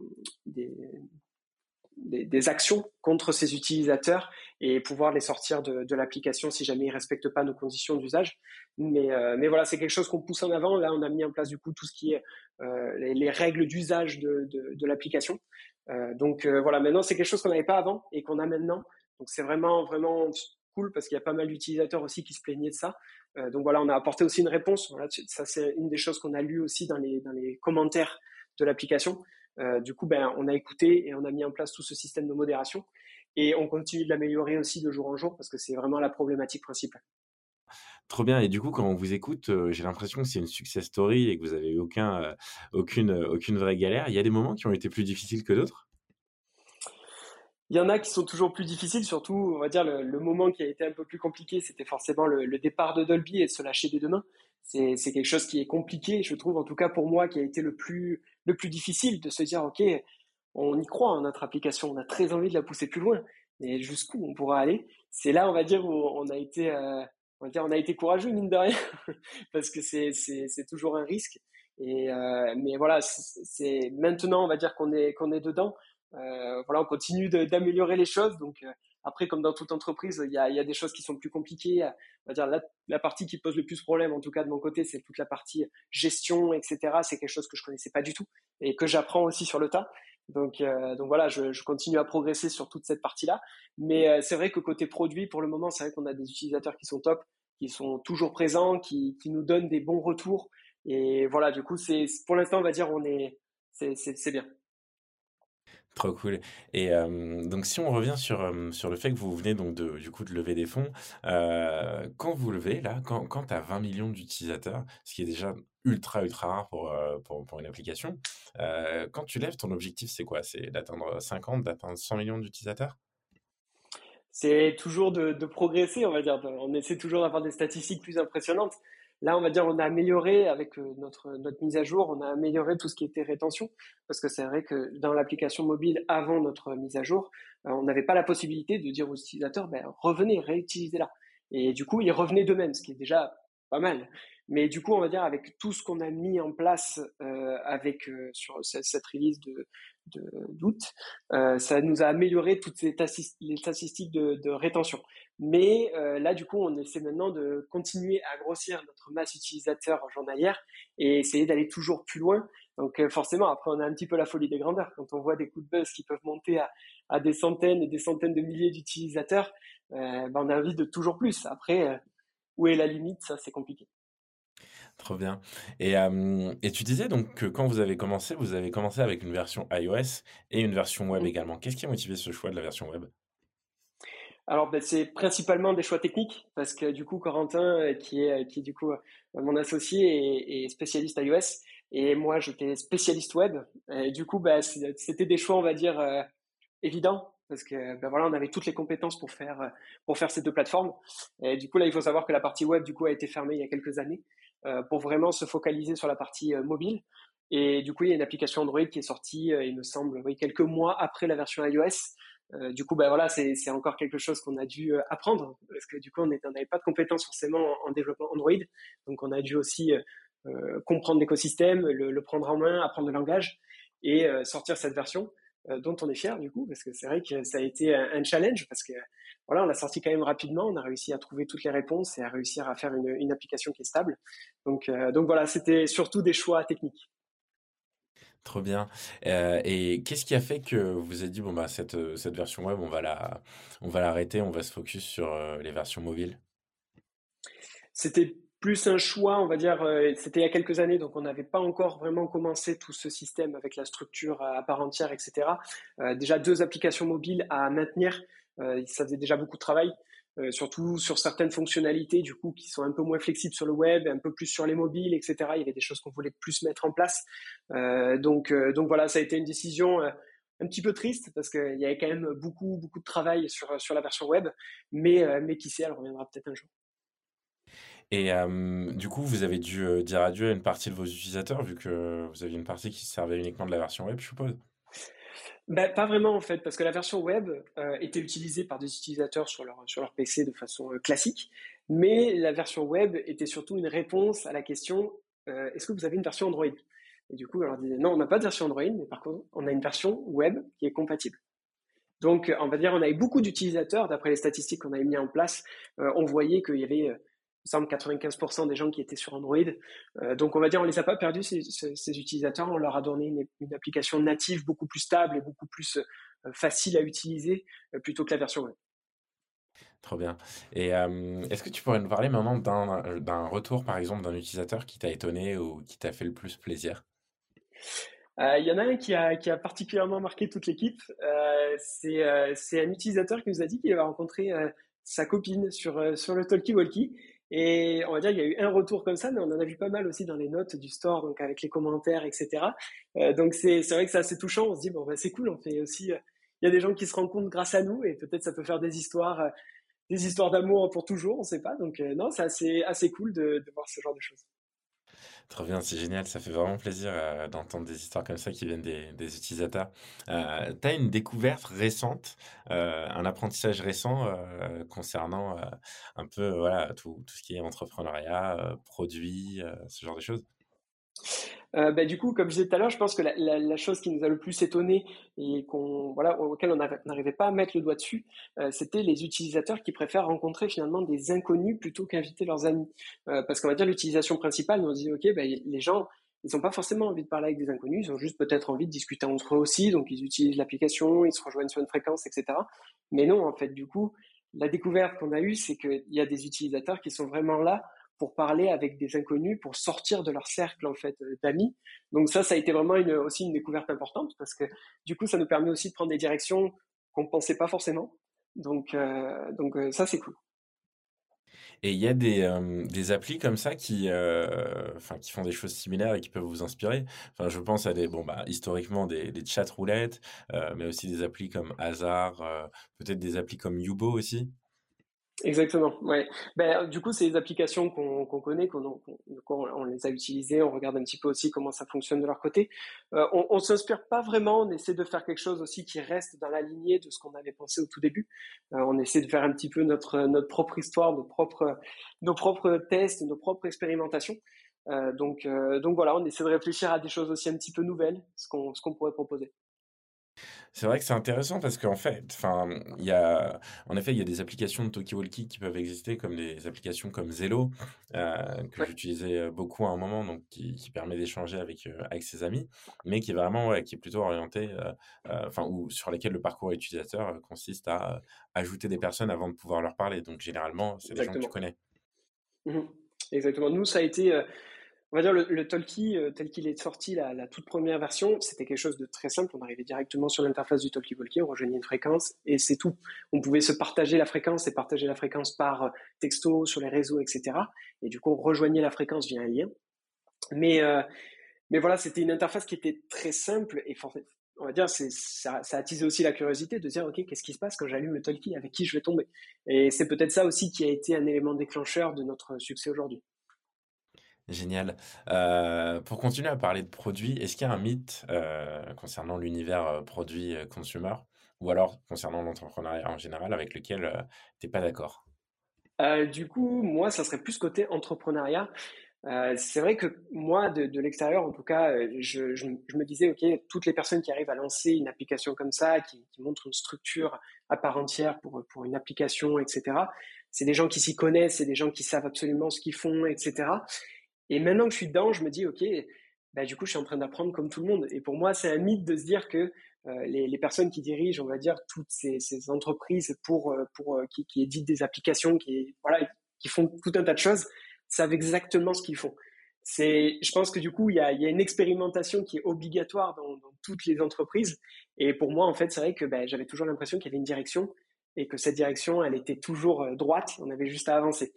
des, actions contre ces utilisateurs et pouvoir les sortir de, l'application si jamais ils respectent pas nos conditions d'usage. Mais, euh, mais voilà, c'est quelque chose qu'on pousse en avant. Là, on a mis en place du coup tout ce qui est euh, les, les, règles d'usage de, de, l'application. Euh, donc voilà, maintenant c'est quelque chose qu'on n'avait pas avant et qu'on a maintenant. Donc c'est vraiment vraiment cool parce qu'il y a pas mal d'utilisateurs aussi qui se plaignaient de ça. Donc voilà, on a apporté aussi une réponse. Ça c'est une des choses qu'on a lu aussi dans les dans les commentaires de l'application. Euh, du coup, ben, on a écouté et on a mis en place tout ce système de modération. Et on continue de l'améliorer aussi de jour en jour parce que c'est vraiment la problématique principale. Trop bien. Et du coup, quand on vous écoute, euh, j'ai l'impression que c'est une success story et que vous avez eu aucun, euh, aucune, aucune vraie galère. Il y a des moments qui ont été plus difficiles que d'autres? Il y en a qui sont toujours plus difficiles, surtout, on va dire, le, moment qui a été un peu plus compliqué, c'était forcément le, le, départ de Dolby et de se lâcher des deux mains. C'est quelque chose qui est compliqué, je trouve, en tout cas pour moi, qui a été le plus, le plus difficile de se dire, OK, on y croit en notre application, on a très envie de la pousser plus loin, mais jusqu'où on pourra aller? C'est là, on va dire, où on a été, euh, on, va dire, on a été courageux, mine de rien, parce que c'est toujours un risque. Et euh, mais voilà, c'est maintenant, on va dire qu'on est qu'on est dedans. Euh, voilà, on continue d'améliorer les choses. Donc, Après, comme dans toute entreprise, il y a, y a des choses qui sont plus compliquées. On va dire la, la, partie qui pose le plus problème, en tout cas de mon côté, c'est toute la partie gestion, etc. C'est quelque chose que je connaissais pas du tout et que j'apprends aussi sur le tas. Donc, euh, donc voilà, je, je, continue à progresser sur toute cette partie-là. Mais euh, c'est vrai que côté produit, pour le moment, c'est vrai qu'on a des utilisateurs qui sont top, qui sont toujours présents, qui, qui nous donnent des bons retours. Et voilà, du coup, c'est pour l'instant, on va dire, on est, c'est bien. Trop cool. Et donc, si on revient sur, sur le fait que vous venez donc de, du coup de lever des fonds, euh, quand vous levez, là, quand, tu as 20 millions d'utilisateurs, ce qui est déjà ultra, ultra rare pour, euh, pour, pour une application, euh, quand tu lèves, ton objectif, c'est quoi? C'est d'atteindre 50, d'atteindre 100 millions d'utilisateurs? C'est toujours de progresser, on va dire. On essaie toujours d'avoir des statistiques plus impressionnantes. Là, on va dire, on a amélioré avec euh, notre, mise à jour, on a amélioré tout ce qui était rétention, parce que c'est vrai que dans l'application mobile, avant notre mise à jour, euh, on n'avait pas la possibilité de dire aux utilisateurs, ben, revenez, réutilisez-la. Et du coup, ils revenaient d'eux-mêmes, ce qui est déjà pas mal. Mais du coup, on va dire avec tout ce qu'on a mis en place euh, avec euh, sur cette, release de d'août, euh, ça nous a amélioré toutes les, les statistiques de, rétention. Mais là, du coup, on essaie maintenant de continuer à grossir notre masse utilisateur journalière et essayer d'aller toujours plus loin. Donc forcément, après, on a un petit peu la folie des grandeurs. Quand on voit des coups de buzz qui peuvent monter à, des centaines et des centaines de milliers d'utilisateurs, ben, on a envie de toujours plus. Après, où est la limite? Ça, c'est compliqué. Trop bien. Et, euh, et, tu disais donc que quand vous avez commencé, vous avez commencé avec une version iOS et une version web mmh. également. Qu'est-ce qui a motivé ce choix de la version web? Alors, ben, c'est principalement des choix techniques parce que du coup, Corentin, euh, qui est, qui est du coup euh, mon associé, est, est spécialiste iOS et moi, j'étais spécialiste web. Et du coup, ben, c'était des choix, on va dire, euh, évidents parce que ben voilà, on avait toutes les compétences pour faire pour faire ces deux plateformes. Et du coup, là, il faut savoir que la partie web, du coup, a été fermée il y a quelques années. Euh, pour vraiment se focaliser sur la partie euh, mobile. Et du coup, il y a une application Android qui est sortie, euh, il me semble, quelques mois après la version iOS. Du coup, ben voilà, c'est encore quelque chose qu'on a dû apprendre parce que du coup, on n'avait pas de compétences forcément en, en, développement Android, donc on a dû aussi comprendre l'écosystème, le, prendre en main, apprendre le langage et sortir cette version dont on est fier du coup parce que c'est vrai que ça a été un, challenge parce que voilà, on l'a sorti quand même rapidement. On a réussi à trouver toutes les réponses et à réussir à faire une, une application qui est stable. Donc, euh, donc voilà, c'était surtout des choix techniques. Trop bien. Euh, et qu'est-ce qui a fait que vous avez dit bon bah cette cette version web on va la on va l'arrêter, on va se focus sur euh, les versions mobiles? C'était plus un choix, on va dire, euh, c'était il y a quelques années, donc on n'avait pas encore vraiment commencé tout ce système avec la structure à part entière, etc. Euh, déjà deux applications mobiles à maintenir, euh, ça faisait déjà beaucoup de travail, surtout sur certaines fonctionnalités du coup qui sont un peu moins flexibles sur le web, un peu plus sur les mobiles, etc. Il y avait des choses qu'on voulait plus mettre en place. Donc, voilà, ça a été une décision un petit peu triste parce qu'il y avait quand même beaucoup beaucoup de travail sur sur la version web, mais mais qui sait, elle reviendra peut-être un jour. Et euh, du coup, vous avez dû dire adieu à une partie de vos utilisateurs vu que vous aviez une partie qui servait uniquement de la version web, je suppose. Ben, pas vraiment en fait, parce que la version web euh, était utilisée par des utilisateurs sur leur, sur leur PC de façon euh, classique, mais la version web était surtout une réponse à la question euh, est-ce que vous avez une version Android? Et du coup, on leur disait non, on n'a pas de version Android, mais par contre, on a une version web qui est compatible. Donc, on va dire, on avait beaucoup d'utilisateurs, d'après les statistiques qu'on avait mis en place, euh, on voyait qu'il y avait il semble 95% des gens qui étaient sur Android. Euh, donc on va dire on les a pas perdus ces, ces, ces utilisateurs, on leur a donné une, une, application native beaucoup plus stable et beaucoup plus euh, facile à utiliser euh, plutôt que la version web. Trop bien. Et est-ce que tu pourrais nous parler maintenant d'un retour par exemple d'un utilisateur qui t'a étonné ou qui t'a fait le plus plaisir? Il y en a un qui a, qui a particulièrement marqué toute l'équipe. C'est un utilisateur qui nous a dit qu'il avait rencontré sa copine sur, sur le Talkie Walkie et on va dire qu'il y a eu un retour comme ça, mais on en a vu pas mal aussi dans les notes du store, donc avec les commentaires, etc. Euh, donc c'est vrai que c'est assez touchant. On se dit bon bah, c'est cool, on fait aussi. Euh, il y a des gens qui se rendent compte grâce à nous, et peut-être ça peut faire des histoires, euh, des histoires d'amour pour toujours, on sait pas. Donc non, c'est assez assez cool de voir ce genre de choses. Trop bien, c'est génial, ça fait vraiment plaisir euh, d'entendre des histoires comme ça qui viennent des, utilisateurs. Euh, tu as une découverte récente, euh, un apprentissage récent euh, concernant un peu voilà, tout, tout, ce qui est entrepreneuriat, produit, ce genre de choses? Euh, bah, du coup, comme je disais tout à l'heure, je pense que la, chose qui nous a le plus étonné et qu'on voilà auquel on n'arrivait pas à mettre le doigt dessus, euh, c'était les utilisateurs qui préfèrent rencontrer finalement des inconnus plutôt qu'inviter leurs amis. Euh, parce qu'on va dire l'utilisation principale, on se dit ok, bah, les gens ils n'ont pas forcément envie de parler avec des inconnus, ils ont juste peut-être envie de discuter entre eux aussi, donc ils utilisent l'application, ils se rejoignent sur une fréquence, etc. Mais non, en fait, du coup, la découverte qu'on a eue, c'est qu'il y a des utilisateurs qui sont vraiment là pour parler avec des inconnus, pour sortir de leur cercle en fait euh, d'amis. Donc ça, ça a été vraiment une, aussi une découverte importante parce que du coup, ça nous permet aussi de prendre des directions qu'on ne pensait pas forcément. Donc, euh, donc euh, ça, c'est cool. Et il y a des, des applis comme ça qui, font des choses similaires et qui peuvent vous inspirer. Enfin, je pense à des, bon, bah, historiquement des, des chat roulettes, mais aussi des applis comme Hazard, peut-être des applis comme Yubo aussi. Exactement, ouais. Ben, du coup, c'est des applications qu'on connaît, qu'on on, les a utilisées, on regarde un petit peu aussi comment ça fonctionne de leur côté. Euh, on ne s'inspire pas vraiment, on essaie de faire quelque chose aussi qui reste dans la lignée de ce qu'on avait pensé au tout début. Euh, on essaie de faire un petit peu notre, notre propre histoire, nos propres, nos propres tests, nos propres expérimentations. Euh, donc, donc voilà, on essaie de réfléchir à des choses aussi un petit peu nouvelles, ce qu'on qu'on pourrait proposer. C'est vrai que c'est intéressant parce qu'en fait, enfin, il y a, en effet, il y a des applications de Talkie qui peuvent exister comme des applications comme Zello, euh, que j'utilisais euh, beaucoup à un moment, donc qui, permet d'échanger avec, euh, avec ses amis, mais qui est vraiment, qui est plutôt orienté, enfin, ou sur lesquels le parcours utilisateur consiste à ajouter des personnes avant de pouvoir leur parler. Donc, généralement, c'est des gens que tu connais. Mmh Exactement. Nous, ça a été, on va dire le, le Talkie euh, tel qu'il est sorti, la, toute première version, c'était quelque chose de très simple. On arrivait directement sur l'interface du Talkie Walkie, on rejoignait une fréquence et c'est tout. On pouvait se partager la fréquence et partager la fréquence par euh, texto, sur les réseaux, etc. Et du coup, on rejoignait la fréquence via un lien. Mais, euh, mais voilà, c'était une interface qui était très simple et on va dire, ça, ça a attisé aussi la curiosité de dire, OK, qu'est-ce qui se passe quand j'allume le Talkie? Avec qui je vais tomber? Et c'est peut-être ça aussi qui a été un élément déclencheur de notre succès aujourd'hui. Génial. Euh, pour continuer à parler de produits, est-ce qu'il y a un mythe euh, concernant l'univers euh, produit consumer ou alors concernant l'entrepreneuriat en général avec lequel tu n'es pas d'accord? Du coup, moi, ça serait plus côté entrepreneuriat. c'est vrai que moi, de, l'extérieur, en tout cas, je, me disais, OK, toutes les personnes qui arrivent à lancer une application comme ça, qui, montrent une structure à part entière pour une application, etc., c'est des gens qui s'y connaissent, c'est des gens qui savent absolument ce qu'ils font, etc. Et maintenant que je suis dedans, je me dis, OK, bah, du coup, je suis en train d'apprendre comme tout le monde. Et pour moi, c'est un mythe de se dire que euh, les, personnes qui dirigent, on va dire, toutes ces, entreprises pour, euh, pour, euh, qui, éditent des applications, qui, voilà, qui font tout un tas de choses, savent exactement ce qu'ils font. C'est, je pense que du coup, il y a, une expérimentation qui est obligatoire dans, dans, toutes les entreprises. Et pour moi, en fait, c'est vrai que bah, j'avais toujours l'impression qu'il y avait une direction et que cette direction, elle était toujours droite. On avait juste à avancer.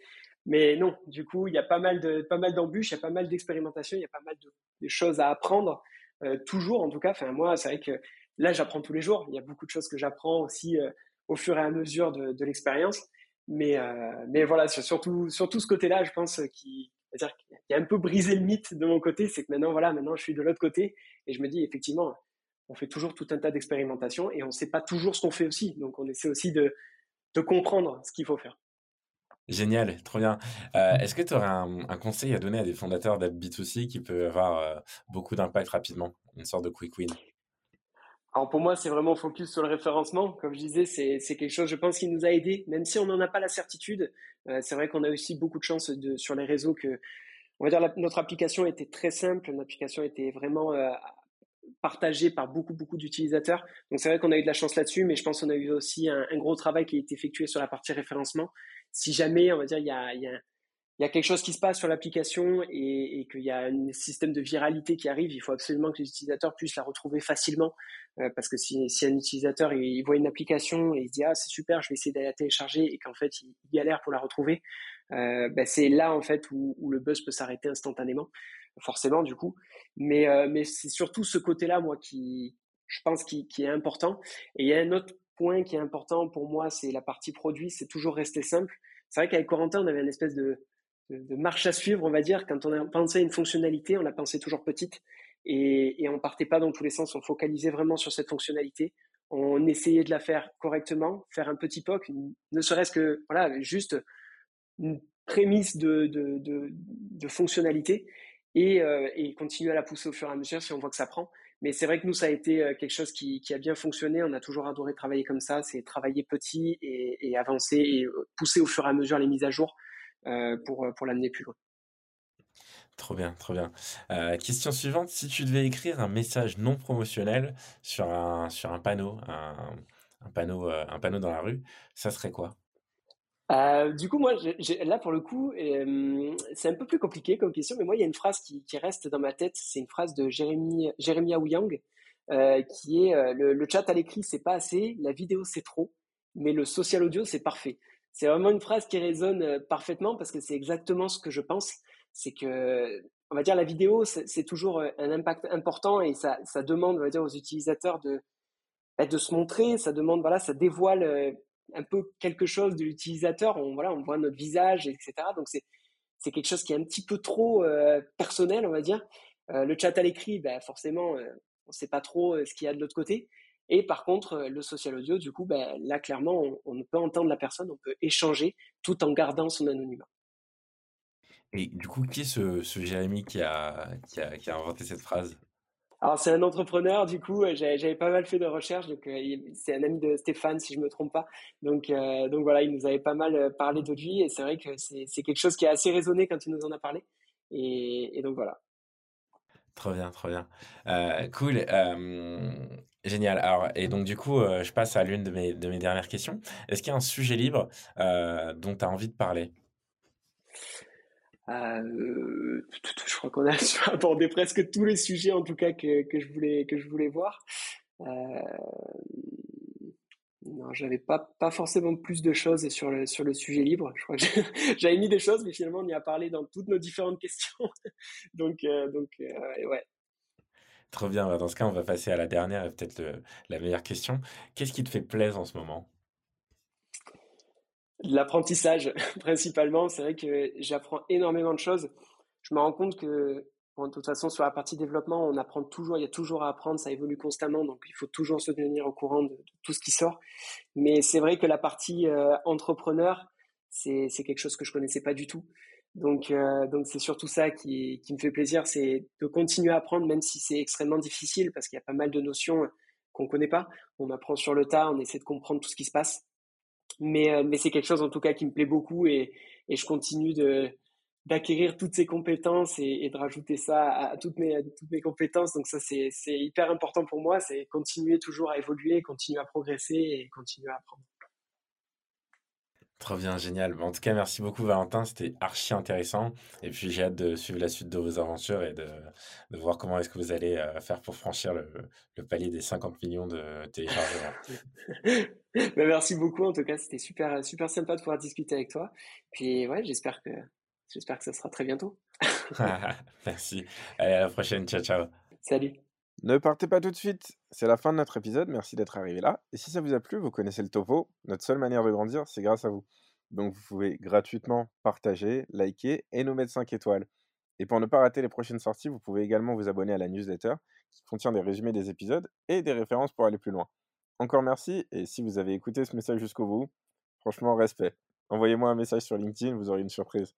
Mais non, du coup, il y a pas mal de pas mal d'embûches, il y a pas mal d'expérimentations, il y a pas mal de, choses à apprendre, euh, toujours en tout cas. Enfin, moi, c'est vrai que là, j'apprends tous les jours. Il y a beaucoup de choses que j'apprends aussi euh, au fur et à mesure de, de l'expérience. Mais euh, mais voilà, surtout surtout ce côté-là, je pense qu'il dire qu'il y a un peu brisé le mythe de mon côté, c'est que maintenant voilà, maintenant je suis de l'autre côté et je me dis effectivement, on fait toujours tout un tas d'expérimentations et on ne sait pas toujours ce qu'on fait aussi. Donc on essaie aussi de de comprendre ce qu'il faut faire. Génial, trop bien. Euh, est-ce que tu aurais un, conseil à donner à des fondateurs d'app B2C qui peut avoir euh, beaucoup d'impact rapidement, une sorte de quick win? Alors pour moi, c'est vraiment focus sur le référencement. Comme je disais, c'est quelque chose, je pense, qui nous a aidé, même si on n'en a pas la certitude. Euh, c'est vrai qu'on a aussi beaucoup de chance sur les réseaux que, on va dire, notre application était très simple, notre application était vraiment partagée par beaucoup, beaucoup d'utilisateurs. Donc c'est vrai qu'on a eu de la chance là-dessus, mais je pense qu'on a eu aussi un, gros travail qui a été effectué sur la partie référencement si jamais, on va dire, il y a, quelque chose qui se passe sur l'application et, qu'il y a un système de viralité qui arrive, il faut absolument que les utilisateurs puissent la retrouver facilement. Euh, parce que si, un utilisateur il, voit une application et il se dit ah c'est super, je vais essayer d'aller la télécharger et qu'en fait il, galère pour la retrouver, euh, ben, c'est là en fait où, le buzz peut s'arrêter instantanément, forcément du coup. Mais euh, c'est surtout ce côté-là moi qui je pense qui est important. Et il y a un autre point qui est important pour moi, c'est la partie produit, c'est toujours rester simple. C'est vrai qu'avec Corentin, on avait une espèce de, marche à suivre, on va dire. Quand on a pensé à une fonctionnalité, on la pensait toujours petite et, et on partait pas dans tous les sens. On focalisait vraiment sur cette fonctionnalité. On essayait de la faire correctement, faire un petit POC, ne serait-ce que voilà, juste une prémisse de, fonctionnalité. et, et, continuer à la pousser au fur et à mesure si on voit que ça prend. Mais c'est vrai que nous, ça a été quelque chose qui, a bien fonctionné. On a toujours adoré travailler comme ça. C'est travailler petit et, avancer et pousser au fur et à mesure les mises à jour pour, pour l'amener plus loin. Trop bien, trop bien. Euh, question suivante, si tu devais écrire un message non promotionnel sur un, panneau, euh, un panneau dans la rue, ça serait quoi? Euh, du coup, moi, là, pour le coup, c'est un peu plus compliqué comme question, mais moi, il y a une phrase qui, qui reste dans ma tête. C'est une phrase de Jérémy, Jérémy Aouyang, qui est le, le, chat à l'écrit, c'est pas assez, la vidéo, c'est trop, mais le social audio, c'est parfait. C'est vraiment une phrase qui résonne parfaitement parce que c'est exactement ce que je pense c'est que, on va dire, la vidéo, c'est toujours euh, un impact important et ça, ça demande, on va dire, aux utilisateurs de, bah, de se montrer, ça demande, voilà, ça dévoile euh, un peu quelque chose de l'utilisateur, on, voilà, on voit notre visage, etc. Donc, c'est, quelque chose qui est un petit peu trop euh, personnel, on va dire. le chat à l'écrit, bah, forcément, on ne sait pas trop ce qu'il y a de l'autre côté. Et par contre, le social audio, du coup, bah, là, clairement, on, on peut entendre la personne, on peut échanger tout en gardant son anonymat. Et du coup, qui est ce, ce Jérémy qui a, qui, a, qui a inventé cette phrase? Alors c'est un entrepreneur, du coup j'avais pas mal fait de recherches, donc euh, c'est un ami de Stéphane si je me trompe pas. Donc euh, donc voilà, il nous avait pas mal euh, parlé de lui et c'est vrai que c'est quelque chose qui a assez résonné quand il nous en a parlé. Et, et donc voilà. Trop bien, trop bien. cool, génial. Alors et donc du coup je passe à l'une de mes de mes dernières questions. Est-ce qu'il y a un sujet libre dont tu as envie de parler? Euh, je crois qu'on a abordé presque tous les sujets en tout cas que, je voulais que je voulais voir. Euh, non, j'avais pas pas forcément plus de choses sur le sur le sujet libre. Je crois que j'avais mis des choses, mais finalement on y a parlé dans toutes nos différentes questions. donc euh, donc ouais. Trop bien. Bah, dans ce cas, on va passer à la dernière et peut-être la meilleure question. Qu'est-ce qui te fait plaisir en ce moment? L'apprentissage, principalement. C'est vrai que j'apprends énormément de choses. Je me rends compte que, de toute façon, sur la partie développement, on apprend toujours, il y a toujours à apprendre, ça évolue constamment, donc il faut toujours se tenir au courant de, tout ce qui sort. Mais c'est vrai que la partie euh, entrepreneur, c'est quelque chose que je connaissais pas du tout. Donc, euh, donc c'est surtout ça qui, qui me fait plaisir, c'est de continuer à apprendre, même si c'est extrêmement difficile, parce qu'il y a pas mal de notions qu'on connaît pas. On apprend sur le tas, on essaie de comprendre tout ce qui se passe. Mais, euh, mais c'est quelque chose en tout cas qui me plaît beaucoup et, et je continue de d'acquérir toutes ces compétences et, de rajouter ça à, toutes mes, toutes mes compétences. Donc ça, c'est hyper important pour moi, c'est continuer toujours à évoluer, continuer à progresser et continuer à apprendre. Trop bien, génial. En tout cas, merci beaucoup Valentin, c'était archi intéressant. Et puis j'ai hâte de suivre la suite de vos aventures et de, de voir comment est-ce que vous allez euh, faire pour franchir le, le, palier des 50 millions de téléchargements. Ben, merci beaucoup, en tout cas, c'était super, super sympa de pouvoir discuter avec toi. Puis ouais, j'espère que, j'espère que ça sera très bientôt. merci. Allez, à la prochaine. Ciao, ciao. Salut. Ne partez pas tout de suite, c'est la fin de notre épisode, merci d'être arrivé là. Et si ça vous a plu, vous connaissez le topo, notre seule manière de grandir, c'est grâce à vous. Donc vous pouvez gratuitement partager, liker et nous mettre 5 étoiles. Et pour ne pas rater les prochaines sorties, vous pouvez également vous abonner à la newsletter qui contient des résumés des épisodes et des références pour aller plus loin. Encore merci, et si vous avez écouté ce message jusqu'au bout, franchement respect. Envoyez-moi un message sur LinkedIn, vous aurez une surprise.